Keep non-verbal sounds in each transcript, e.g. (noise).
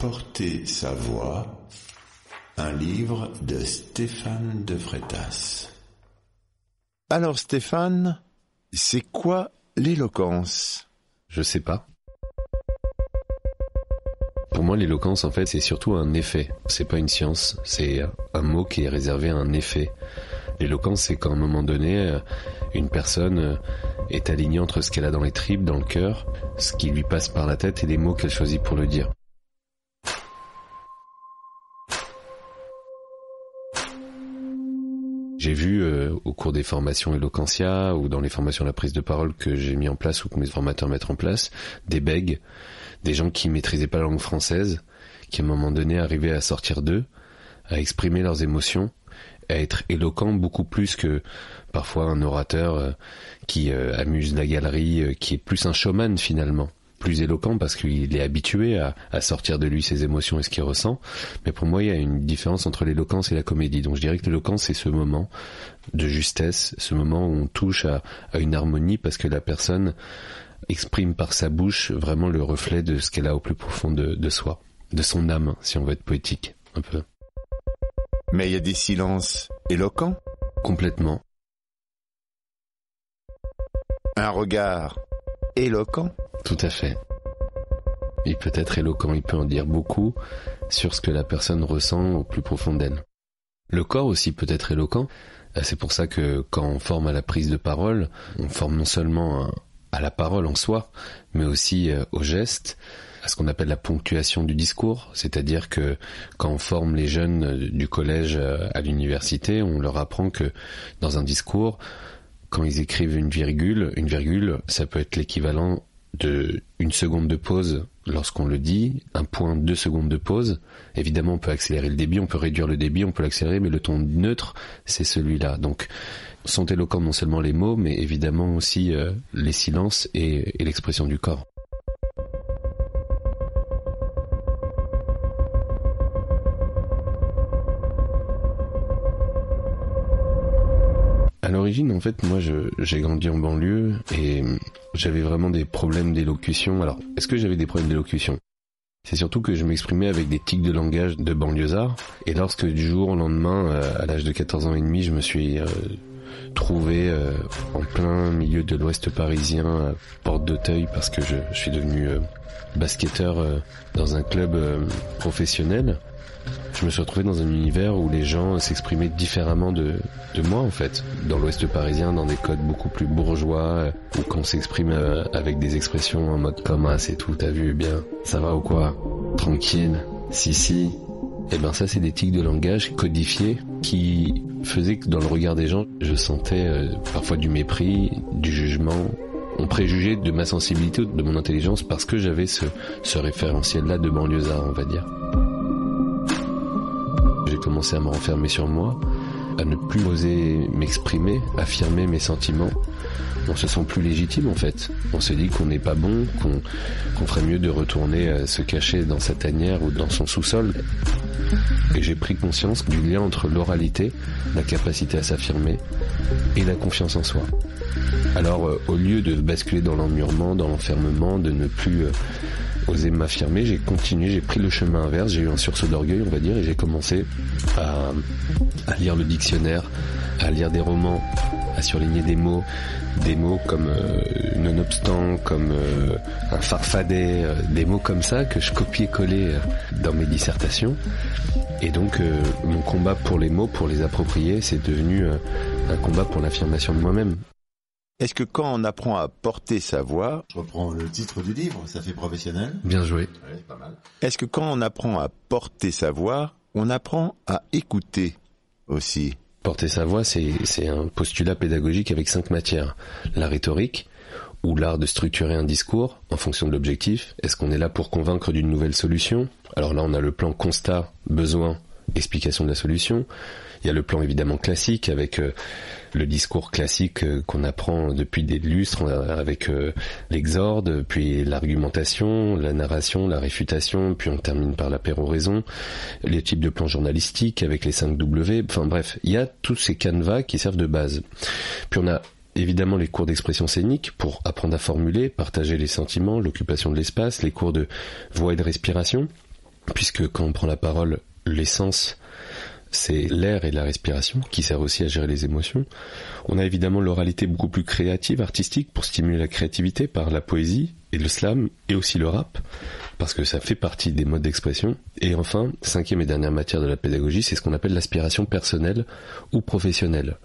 Porter sa voix. Un livre de Stéphane de Freitas. Alors Stéphane, c'est quoi l'éloquence? Je sais pas. Pour moi, l'éloquence, en fait, c'est surtout un effet. C'est pas une science. C'est un mot qui est réservé à un effet. L'éloquence, c'est qu'à un moment donné, une personne est alignée entre ce qu'elle a dans les tripes, dans le cœur, ce qui lui passe par la tête et les mots qu'elle choisit pour le dire. J'ai vu euh, au cours des formations Eloquentia ou dans les formations la prise de parole que j'ai mis en place ou que mes formateurs mettent en place, des bègues, des gens qui maîtrisaient pas la langue française, qui à un moment donné arrivaient à sortir d'eux, à exprimer leurs émotions, à être éloquents beaucoup plus que parfois un orateur euh, qui euh, amuse la galerie, qui est plus un showman finalement plus éloquent parce qu'il est habitué à, sortir de lui ses émotions et ce qu'il ressent. Mais pour moi, il y a une différence entre l'éloquence et la comédie. Donc je dirais que l'éloquence, c'est ce moment de justesse, ce moment où on touche à, une harmonie parce que la personne exprime par sa bouche vraiment le reflet de ce qu'elle a au plus profond de, de soi, de son âme, si on veut être poétique, un peu. Mais il y a des silences éloquents Complètement. Un regard éloquent tout à fait. Il peut être éloquent, il peut en dire beaucoup sur ce que la personne ressent au plus profond d'elle. Le corps aussi peut être éloquent. Euh, c'est pour ça que quand on forme à la prise de parole, on forme non seulement à la parole en soi, mais aussi euh, au geste, à ce qu'on appelle la ponctuation du discours, c'est-à-dire que quand on forme les jeunes euh, du collège à l'université, on leur apprend que dans un discours, quand ils écrivent une virgule, une virgule, ça peut être l'équivalent de une seconde de pause lorsqu'on le dit, un point deux secondes de pause. Évidemment, on peut accélérer le débit, on peut réduire le débit, on peut l'accélérer, mais le ton neutre, c'est celui-là. Donc, sont éloquents non seulement les mots, mais évidemment aussi euh, les silences et l'expression du corps. En fait, moi, j'ai grandi en banlieue et j'avais vraiment des problèmes d'élocution. Alors, est-ce que j'avais des problèmes d'élocution? C'est surtout que je m'exprimais avec des tics de langage de banlieusard. Et lorsque du jour au lendemain, euh, à l'âge de 14 ans et demi, je me suis euh, trouvé euh, en plein milieu de l'ouest parisien, à Porte d'Auteuil, parce que je suis devenu basketteur dans un club professionnel je me suis retrouvé dans un univers où les gens s'exprimaient différemment de, moi en fait. Dans l'Ouest parisien, dans des codes beaucoup plus bourgeois, où qu'on s'exprime euh, avec des expressions en mode comme ah c'est tout, t'as vu, bien, ça va ou quoi, tranquille, si si. Et eh ben ça c'est des tics de langage codifiés qui faisaient que dans le regard des gens, je sentais euh, parfois du mépris, du jugement, on préjugeait de ma sensibilité, de mon intelligence parce que j'avais ce, ce référentiel-là de banlieusard, on va dire commencé à me renfermer sur moi, à ne plus oser m'exprimer, affirmer mes sentiments. On se sent plus légitime en fait. On se dit qu'on n'est pas bon, qu'on ferait mieux de retourner euh, se cacher dans sa tanière ou dans son sous-sol. Et j'ai pris conscience du lien entre l'oralité, la capacité à s'affirmer, et la confiance en soi. Alors euh, au lieu de basculer dans l'emmurement, dans l'enfermement, de ne plus euh, osé m'affirmer, j'ai continué, j'ai pris le chemin inverse, j'ai eu un sursaut d'orgueil, on va dire, et j'ai commencé à, lire le dictionnaire, à lire des romans, à surligner des mots, des mots comme euh, nonobstant, comme euh, un farfadet, euh, des mots comme ça que je copiais-collais dans mes dissertations. Et donc mon combat pour les mots, pour les approprier, c'est devenu un combat pour l'affirmation de moi-même. Est-ce que quand on apprend à porter sa voix... Je reprends le titre du livre, ça fait professionnel. Bien joué. pas mal. Est-ce que quand on apprend à porter sa voix, on apprend à écouter aussi? Porter sa voix, c'est un postulat pédagogique avec cinq matières. La rhétorique, ou l'art de structurer un discours en fonction de l'objectif. Est-ce qu'on est là pour convaincre d'une nouvelle solution? Alors là, on a le plan constat, besoin, explication de la solution. Il y a le plan évidemment classique avec euh, le discours classique euh, qu'on apprend depuis des lustres euh, avec l'exorde, puis l'argumentation, la narration, la réfutation, puis on termine par la péroraison, les types de plans journalistiques avec les 5 W, enfin bref, il y a tous ces canevas qui servent de base. Puis on a évidemment les cours d'expression scénique pour apprendre à formuler, partager les sentiments, l'occupation de l'espace, les cours de voix et de respiration, puisque quand on prend la parole, l'essence c'est l'air et la respiration qui servent aussi à gérer les émotions. On a évidemment l'oralité beaucoup plus créative, artistique, pour stimuler la créativité par la poésie et le slam et aussi le rap, parce que ça fait partie des modes d'expression. Et enfin, cinquième et dernière matière de la pédagogie, c'est ce qu'on appelle l'aspiration personnelle ou professionnelle.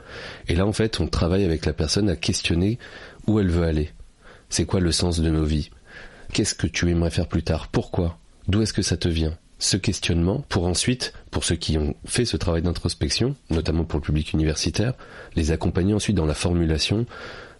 Et là, en fait, on travaille avec la personne à questionner où elle veut aller. C'est quoi le sens de nos vies? Qu'est-ce que tu aimerais faire plus tard? Pourquoi? D'où est-ce que ça te vient? Ce questionnement pour ensuite, pour ceux qui ont fait ce travail d'introspection, notamment pour le public universitaire, les accompagner ensuite dans la formulation,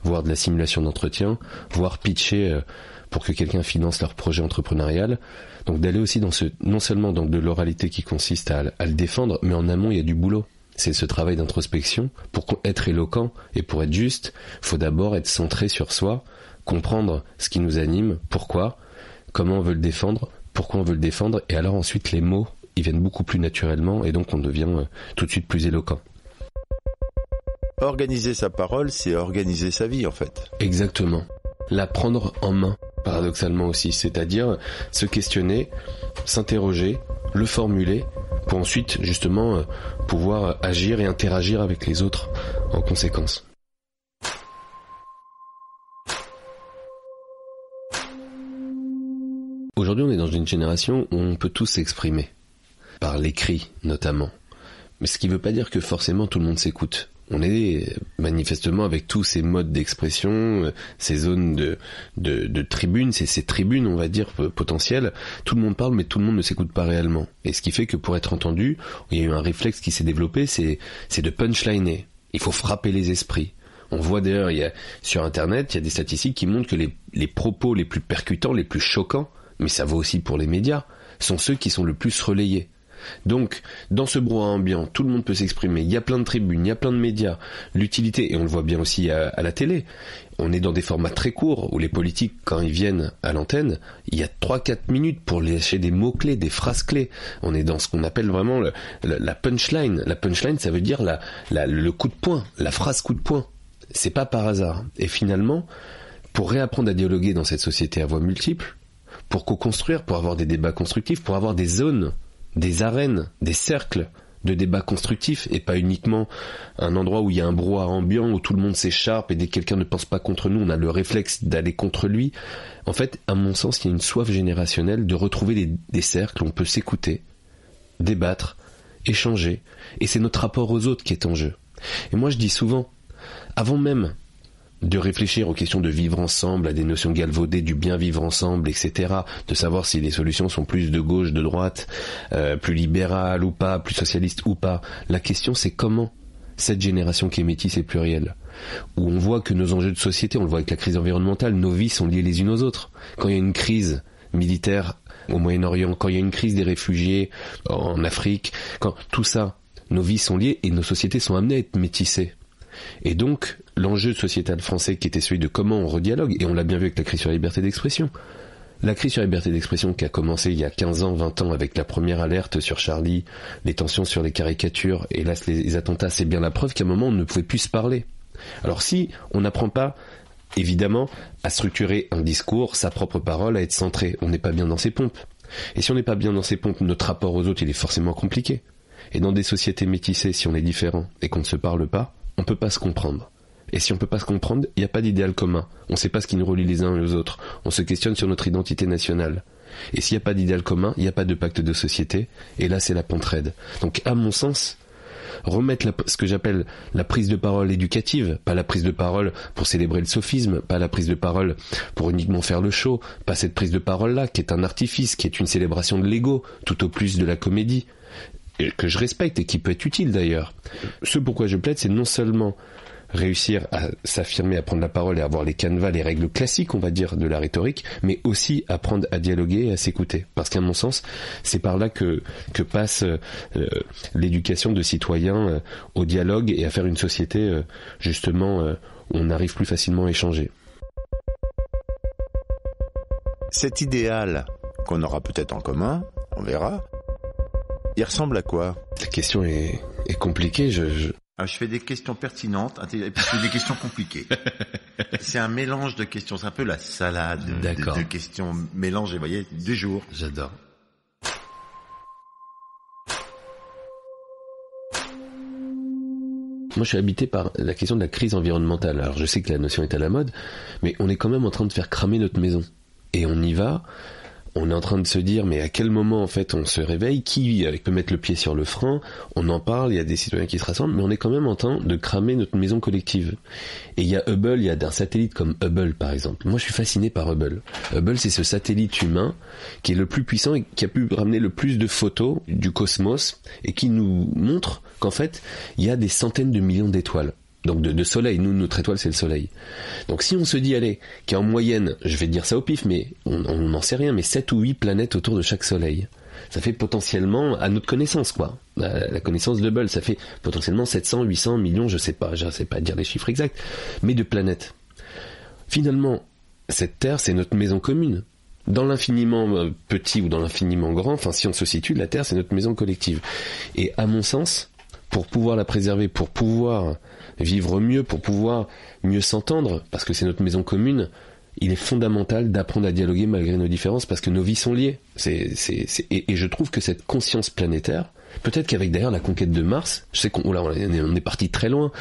voire de la simulation d'entretien, voire pitcher euh, pour que quelqu'un finance leur projet entrepreneurial. Donc d'aller aussi dans ce, non seulement dans de l'oralité qui consiste à, à le défendre, mais en amont il y a du boulot. C'est ce travail d'introspection. Pour être éloquent et pour être juste, faut d'abord être centré sur soi, comprendre ce qui nous anime, pourquoi, comment on veut le défendre, pourquoi on veut le défendre, et alors ensuite les mots, ils viennent beaucoup plus naturellement, et donc on devient euh, tout de suite plus éloquent. Organiser sa parole, c'est organiser sa vie en fait. Exactement. La prendre en main, paradoxalement aussi, c'est-à-dire se questionner, s'interroger, le formuler, pour ensuite justement euh, pouvoir agir et interagir avec les autres en conséquence. Aujourd'hui, on est dans une génération où on peut tous s'exprimer, par l'écrit notamment. Mais ce qui ne veut pas dire que forcément tout le monde s'écoute. On est manifestement avec tous ces modes d'expression, ces zones de, tribunes, ces, tribunes, on va dire, potentielles. Tout le monde parle, mais tout le monde ne s'écoute pas réellement. Et ce qui fait que pour être entendu, il y a eu un réflexe qui s'est développé, c'est, de punchliner. Il faut frapper les esprits. On voit d'ailleurs, il y a, sur Internet, il y a des statistiques qui montrent que les propos les plus percutants, les plus choquants, mais ça vaut aussi pour les médias, sont ceux qui sont le plus relayés. Donc, dans ce brouhaha ambiant, tout le monde peut s'exprimer. Il y a plein de tribunes, il y a plein de médias. L'utilité, et on le voit bien aussi à, la télé, on est dans des formats très courts où les politiques, quand ils viennent à l'antenne, il y a 3-4 minutes pour lâcher des mots-clés, des phrases-clés. On est dans ce qu'on appelle vraiment la punchline. La punchline, ça veut dire le coup de poing, la phrase coup de poing. C'est pas par hasard. Et finalement, pour réapprendre à dialoguer dans cette société à voix multiples, pour co-construire, pour avoir des débats constructifs, pour avoir des zones, des arènes, des cercles de débats constructifs et pas uniquement un endroit où il y a un brouhaha ambiant où tout le monde s'écharpe et dès que quelqu'un ne pense pas contre nous, on a le réflexe d'aller contre lui. En fait, à mon sens, il y a une soif générationnelle de retrouver des, des cercles où on peut s'écouter, débattre, échanger, et c'est notre rapport aux autres qui est en jeu. Et moi je dis souvent, avant même de réfléchir aux questions de vivre ensemble, à des notions galvaudées du bien vivre ensemble, etc. De savoir si les solutions sont plus de gauche, de droite, euh, plus libérales ou pas, plus socialistes ou pas. La question c'est comment cette génération qui est métisse et plurielle, où on voit que nos enjeux de société, on le voit avec la crise environnementale, nos vies sont liées les unes aux autres. Quand il y a une crise militaire au Moyen-Orient, quand il y a une crise des réfugiés en Afrique, quand tout ça, nos vies sont liées et nos sociétés sont amenées à être métissées. Et donc, l'enjeu sociétal français qui était celui de comment on redialogue, et on l'a bien vu avec la crise sur la liberté d'expression. La crise sur la liberté d'expression qui a commencé il y a 15 ans, 20 ans avec la première alerte sur Charlie, les tensions sur les caricatures, là les attentats, c'est bien la preuve qu'à un moment on ne pouvait plus se parler. Alors si on n'apprend pas évidemment à structurer un discours, sa propre parole, à être centré, on n'est pas bien dans ses pompes. Et si on n'est pas bien dans ses pompes, notre rapport aux autres, il est forcément compliqué. Et dans des sociétés métissées, si on est différent et qu'on ne se parle pas, on peut pas se comprendre. Et si on peut pas se comprendre, il n'y a pas d'idéal commun. On ne sait pas ce qui nous relie les uns aux autres. On se questionne sur notre identité nationale. Et s'il n'y a pas d'idéal commun, il n'y a pas de pacte de société. Et là, c'est la pente raide. Donc, à mon sens, remettre ce que j'appelle la prise de parole éducative, pas la prise de parole pour célébrer le sophisme, pas la prise de parole pour uniquement faire le show, pas cette prise de parole-là qui est un artifice, qui est une célébration de l'ego, tout au plus de la comédie, que je respecte et qui peut être utile d'ailleurs. Ce pourquoi je plaide, c'est non seulement réussir à s'affirmer, à prendre la parole et à avoir les canevas, les règles classiques, on va dire, de la rhétorique, mais aussi apprendre à dialoguer et à s'écouter. Parce qu'à mon sens, c'est par là que, que passe euh, l'éducation de citoyens euh, au dialogue et à faire une société, euh, justement, où on arrive plus facilement à échanger. Cet idéal qu'on aura peut-être en commun, on verra, il ressemble à quoi? La question est, est compliquée. Je, je... Ah, je fais des questions pertinentes et puis des questions compliquées. (laughs) c'est un mélange de questions, c'est un peu la salade de, de, questions mélangées, vous voyez, du jour. J'adore. Moi, je suis habité par la question de la crise environnementale. Alors, je sais que la notion est à la mode, mais on est quand même en train de faire cramer notre maison. Et on y va on est en train de se dire mais à quel moment en fait on se réveille? Qui peut mettre le pied sur le frein? On en parle, il y a des citoyens qui se rassemblent, mais on est quand même en train de cramer notre maison collective. Et il y a Hubble, il y a un satellite comme Hubble par exemple. Moi je suis fasciné par Hubble. Hubble c'est ce satellite humain qui est le plus puissant et qui a pu ramener le plus de photos du cosmos et qui nous montre qu'en fait il y a des centaines de millions d'étoiles donc de, soleil. Nous, notre étoile, c'est le soleil. Donc si on se dit, allez, qu'il y a en moyenne, je vais dire ça au pif, mais on n'en sait rien, mais 7 ou 8 planètes autour de chaque soleil. Ça fait potentiellement, à notre connaissance, quoi, la, connaissance de Hubble, ça fait potentiellement 700, 800 millions, je sais pas, je sais pas dire les chiffres exacts, mais de planètes. Finalement, cette Terre, c'est notre maison commune. Dans l'infiniment euh, petit ou dans l'infiniment grand, enfin si on se situe, la Terre, c'est notre maison collective. Et à mon sens, pour pouvoir la préserver, pour pouvoir vivre mieux, pour pouvoir mieux s'entendre, parce que c'est notre maison commune, il est fondamental d'apprendre à dialoguer malgré nos différences, parce que nos vies sont liées. Et, je trouve que cette conscience planétaire, Peut-être qu'avec d'ailleurs la conquête de Mars, je sais qu'on là, on est parti très loin,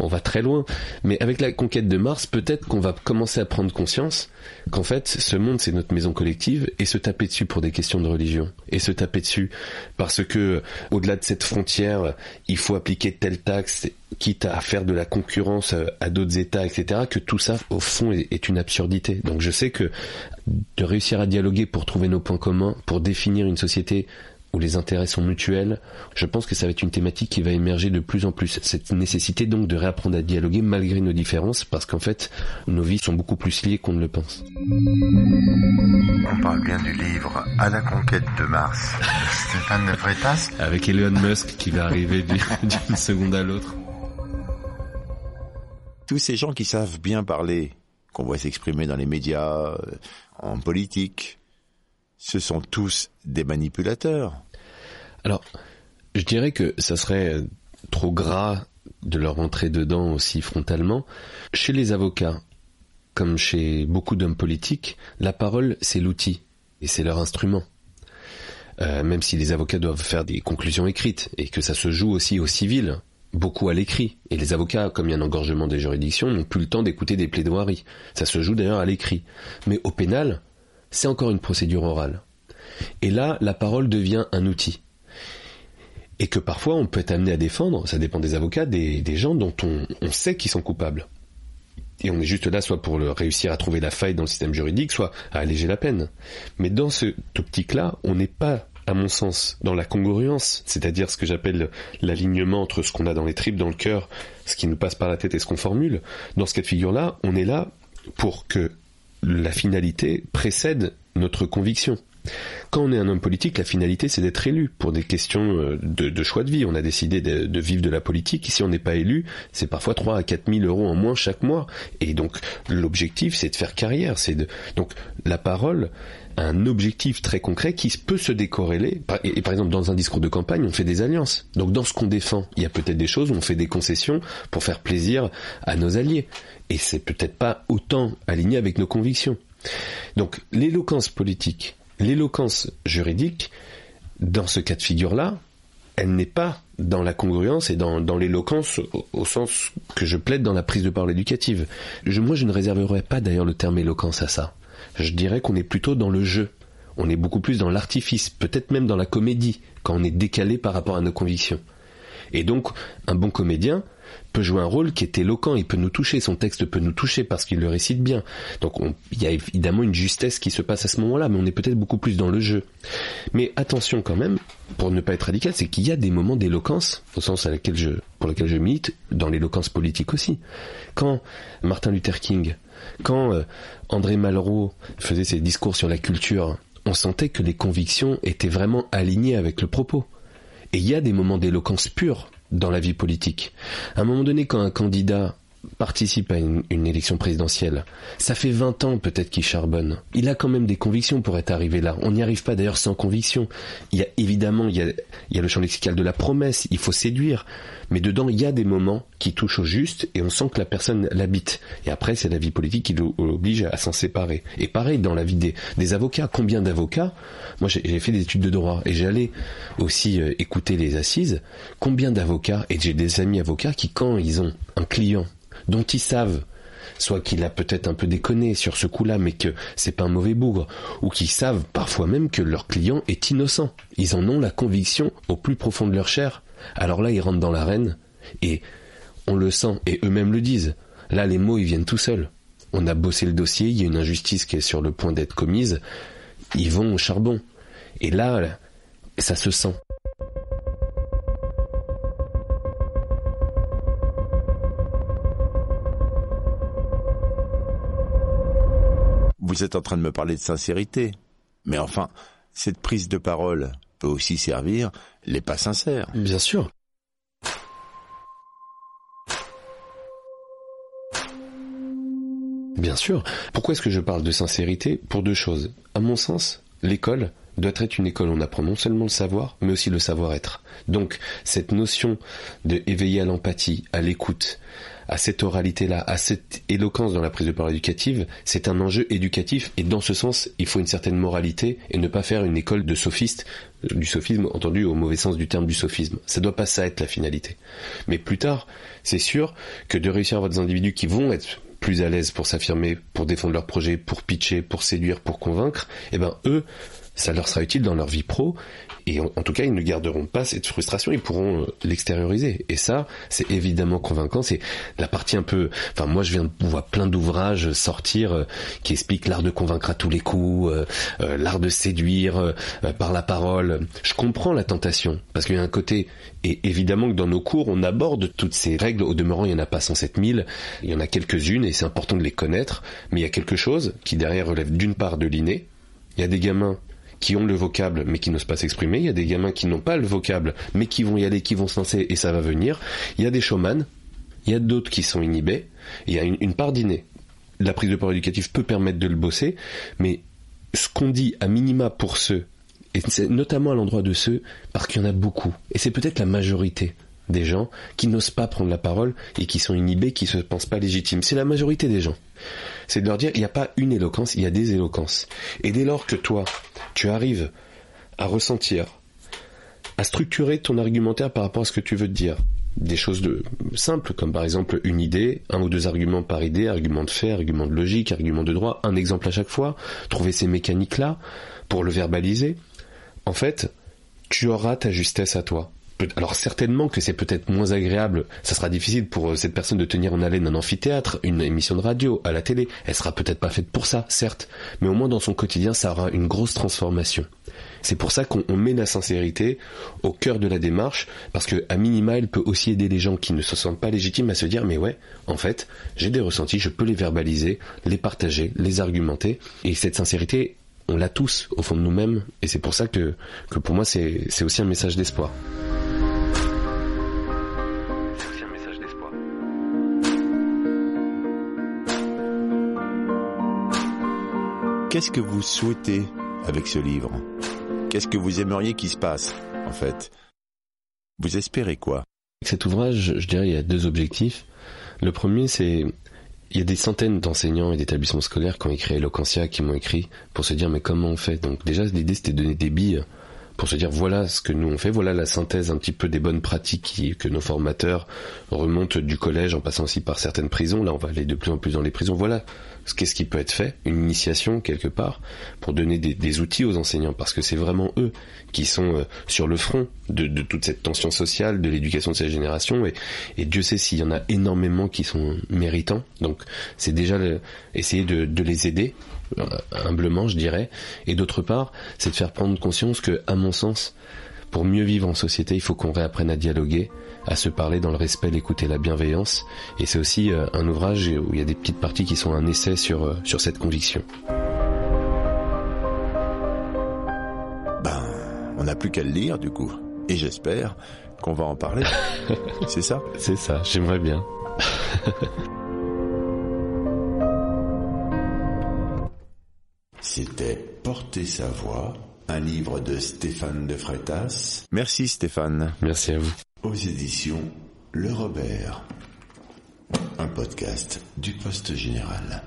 on va très loin, mais avec la conquête de Mars, peut-être qu'on va commencer à prendre conscience qu'en fait, ce monde c'est notre maison collective et se taper dessus pour des questions de religion et se taper dessus parce que au-delà de cette frontière, il faut appliquer telle taxe, quitte à faire de la concurrence à d'autres États, etc. Que tout ça, au fond, est une absurdité. Donc je sais que de réussir à dialoguer pour trouver nos points communs, pour définir une société où les intérêts sont mutuels, je pense que ça va être une thématique qui va émerger de plus en plus. Cette nécessité donc de réapprendre à dialoguer malgré nos différences, parce qu'en fait, nos vies sont beaucoup plus liées qu'on ne le pense. On parle bien du livre À la conquête de Mars, (laughs) Stéphane de Freitas. Avec Elon Musk qui va arriver (laughs) d'une seconde à l'autre. Tous ces gens qui savent bien parler, qu'on voit s'exprimer dans les médias, euh, en politique, ce sont tous des manipulateurs. Alors, je dirais que ça serait trop gras de leur entrer dedans aussi frontalement. Chez les avocats, comme chez beaucoup d'hommes politiques, la parole, c'est l'outil et c'est leur instrument. Euh, même si les avocats doivent faire des conclusions écrites et que ça se joue aussi au civil, beaucoup à l'écrit. Et les avocats, comme il y a un engorgement des juridictions, n'ont plus le temps d'écouter des plaidoiries. Ça se joue d'ailleurs à l'écrit. Mais au pénal, c'est encore une procédure orale. Et là, la parole devient un outil. Et que parfois on peut être amené à défendre, ça dépend des avocats, des, gens dont on, sait qu'ils sont coupables. Et on est juste là soit pour réussir à trouver la faille dans le système juridique, soit à alléger la peine. Mais dans cette optique-là, on n'est pas à mon sens, dans la congruence, c'est-à-dire ce que j'appelle l'alignement entre ce qu'on a dans les tripes, dans le cœur, ce qui nous passe par la tête et ce qu'on formule. Dans ce cas de figure-là, on est là pour que la finalité précède notre conviction. Quand on est un homme politique, la finalité c'est d'être élu pour des questions euh, de, choix de vie. On a décidé de, vivre de la politique. Si on n'est pas élu, c'est parfois 3 à 4 000 euros en moins chaque mois. Et donc l'objectif c'est de faire carrière. C'est de donc la parole un objectif très concret qui peut se décorréler. Et par exemple, dans un discours de campagne, on fait des alliances. Donc dans ce qu'on défend, il y a peut-être des choses où on fait des concessions pour faire plaisir à nos alliés. Et c'est peut-être pas autant aligné avec nos convictions. Donc l'éloquence politique, l'éloquence juridique, dans ce cas de figure-là, elle n'est pas dans la congruence et dans, l'éloquence au, sens que je plaide dans la prise de parole éducative. moi, je ne réserverais pas d'ailleurs le terme éloquence à ça. Je dirais qu'on est plutôt dans le jeu. On est beaucoup plus dans l'artifice, peut-être même dans la comédie, quand on est décalé par rapport à nos convictions. Et donc, un bon comédien peut jouer un rôle qui est éloquent, il peut nous toucher, son texte peut nous toucher parce qu'il le récite bien. Donc il y a évidemment une justesse qui se passe à ce moment-là, mais on est peut-être beaucoup plus dans le jeu. Mais attention quand même, pour ne pas être radical, c'est qu'il y a des moments d'éloquence, au sens pour lequel je milite, dans l'éloquence politique aussi. Quand Martin Luther King, quand euh, André Malraux faisait ses discours sur la culture, on sentait que les convictions étaient vraiment alignées avec le propos. Et il y a des moments d'éloquence pure dans la vie politique. À un moment donné, quand un candidat participe à une, élection présidentielle, ça fait 20 ans peut-être qu'il charbonne. Il a quand même des convictions pour être arrivé là. On n'y arrive pas d'ailleurs sans conviction. Il y a évidemment, il y a, il y a le champ lexical de la promesse, il faut séduire mais dedans il y a des moments qui touchent au juste et on sent que la personne l'habite. Et après c'est la vie politique qui l'oblige à s'en séparer. Et pareil dans la vie des, avocats, combien d'avocats? Moi j'ai fait des études de droit et j'allais aussi euh, écouter les assises. Combien d'avocats et j'ai des amis avocats qui quand ils ont un client dont ils savent soit qu'il a peut-être un peu déconné sur ce coup-là, mais que c'est pas un mauvais bougre, ou qui savent parfois même que leur client est innocent. Ils en ont la conviction au plus profond de leur chair. Alors là, ils rentrent dans l'arène et on le sent et eux-mêmes le disent. Là, les mots, ils viennent tout seuls. On a bossé le dossier, il y a une injustice qui est sur le point d'être commise. Ils vont au charbon. Et là, ça se sent. Vous êtes en train de me parler de sincérité. Mais enfin, cette prise de parole peut aussi servir les pas sincères. Bien sûr. Bien sûr. Pourquoi est-ce que je parle de sincérité Pour deux choses? À mon sens, l'école doit être une école où on apprend non seulement le savoir, mais aussi le savoir-être. Donc, cette notion de éveiller à l'empathie, à l'écoute, à cette oralité-là, à cette éloquence dans la prise de parole éducative, c'est un enjeu éducatif et dans ce sens, il faut une certaine moralité et ne pas faire une école de sophistes, du sophisme entendu au mauvais sens du terme du sophisme. Ça doit pas ça être la finalité. Mais plus tard, c'est sûr que de réussir à avoir des individus qui vont être plus à l'aise pour s'affirmer, pour défendre leur projet, pour pitcher, pour séduire, pour convaincre, eh ben eux, ça leur sera utile dans leur vie pro et en, tout cas, ils ne garderont pas cette frustration, ils pourront euh, l'extérioriser. Et ça, c'est évidemment convaincant. C'est la partie un peu. Enfin, moi, je viens de voir plein d'ouvrages sortir euh, qui expliquent l'art de convaincre à tous les coups, euh, l'art de séduire par la parole. Je comprends la tentation parce qu'il y a un côté. Et évidemment que dans nos cours, on aborde toutes ces règles. Au demeurant, il y en a pas 107 000. Il y en a quelques-unes et c'est important de les connaître. Mais il y a quelque chose qui derrière relève d'une part de l'inné. Il y a des gamins qui ont le vocable mais qui n'osent pas s'exprimer. Il y a des gamins qui n'ont pas le vocable mais qui vont y aller, qui vont se lancer et ça va venir. Il y a des showman, il y a d'autres qui sont inhibés. Il y a une, part d'inné. La prise de parole éducative peut permettre de le bosser, mais ce qu'on dit à minima pour ceux, et c'est notamment à l'endroit de ceux, parce qu'il y en a beaucoup, et c'est peut-être la majorité des gens qui n'osent pas prendre la parole et qui sont inhibés, qui se pensent pas légitimes. C'est la majorité des gens. C'est de leur dire, il n'y a pas une éloquence, il y a des éloquences. Et dès lors que toi, tu arrives à ressentir, à structurer ton argumentaire par rapport à ce que tu veux te dire. Des choses de simples, comme par exemple une idée, un ou deux arguments par idée, argument de fait, argument de logique, argument de droit, un exemple à chaque fois, trouver ces mécaniques-là pour le verbaliser. En fait, tu auras ta justesse à toi alors certainement que c'est peut-être moins agréable, ça sera difficile pour euh, cette personne de tenir en haleine un amphithéâtre, une émission de radio, à la télé. Elle sera peut-être pas faite pour ça, certes, mais au moins dans son quotidien, ça aura une grosse transformation. C'est pour ça qu'on met la sincérité au cœur de la démarche, parce que à minima, elle peut aussi aider les gens qui ne se sentent pas légitimes à se dire mais ouais, en fait, j'ai des ressentis, je peux les verbaliser, les partager, les argumenter, et cette sincérité, on l'a tous au fond de nous-mêmes, et c'est pour ça que, que pour moi c'est aussi un message d'espoir. Qu'est-ce que vous souhaitez avec ce livre? Qu'est-ce que vous aimeriez qu'il se passe, en fait? Vous espérez quoi? Avec cet ouvrage, je dirais, il y a deux objectifs. Le premier, c'est il y a des centaines d'enseignants et d'établissements scolaires qui ont écrit Eloquentia, qui m'ont écrit pour se dire mais comment on fait? Donc déjà l'idée c'était de donner des billes pour se dire voilà ce que nous on fait, voilà la synthèse un petit peu des bonnes pratiques que nos formateurs remontent du collège en passant aussi par certaines prisons. Là, on va aller de plus en plus dans les prisons. Voilà qu'est-ce qui peut être fait, une initiation quelque part, pour donner des, outils aux enseignants, parce que c'est vraiment eux qui sont euh, sur le front de, toute cette tension sociale, de l'éducation de cette génération, et, Dieu sait s'il y en a énormément qui sont méritants, donc c'est déjà essayer de, les aider, humblement je dirais, et d'autre part, c'est de faire prendre conscience que, à mon sens, pour mieux vivre en société, il faut qu'on réapprenne à dialoguer, à se parler dans le respect, l'écoute et la bienveillance. Et c'est aussi euh, un ouvrage où il y a des petites parties qui sont un essai sur, euh, sur cette conviction. Ben, on n'a plus qu'à le lire du coup. Et j'espère qu'on va en parler. (laughs) c'est ça C'est ça, j'aimerais bien. (laughs) C'était Porter sa voix, un livre de Stéphane de Freitas. Merci Stéphane. Merci à vous aux éditions Le Robert, un podcast du Poste Général.